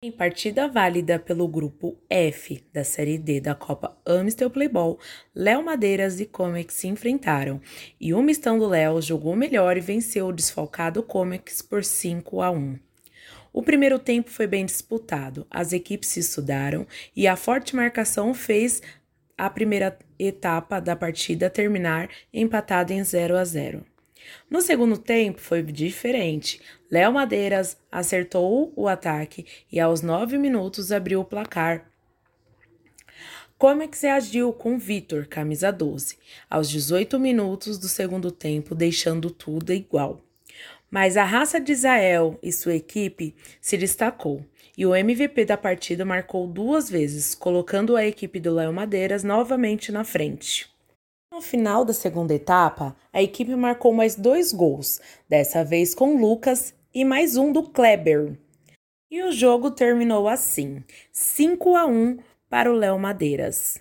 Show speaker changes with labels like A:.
A: Em partida válida pelo grupo F da Série D da Copa Amistel Playball, Léo Madeiras e Comex se enfrentaram e o mistão do Léo jogou melhor e venceu o desfalcado Comex por 5 a 1. O primeiro tempo foi bem disputado, as equipes se estudaram e a forte marcação fez a primeira etapa da partida terminar empatada em 0 a 0. No segundo tempo foi diferente. Léo Madeiras acertou o ataque e aos 9 minutos abriu o placar. Comex reagiu com Vitor, camisa 12, aos 18 minutos do segundo tempo, deixando tudo igual. Mas a raça de Israel e sua equipe se destacou e o MVP da partida marcou duas vezes, colocando a equipe do Léo Madeiras novamente na frente. No final da segunda etapa, a equipe marcou mais dois gols, dessa vez com Lucas e mais um do Kleber. E o jogo terminou assim: 5 a 1 para o Léo Madeiras.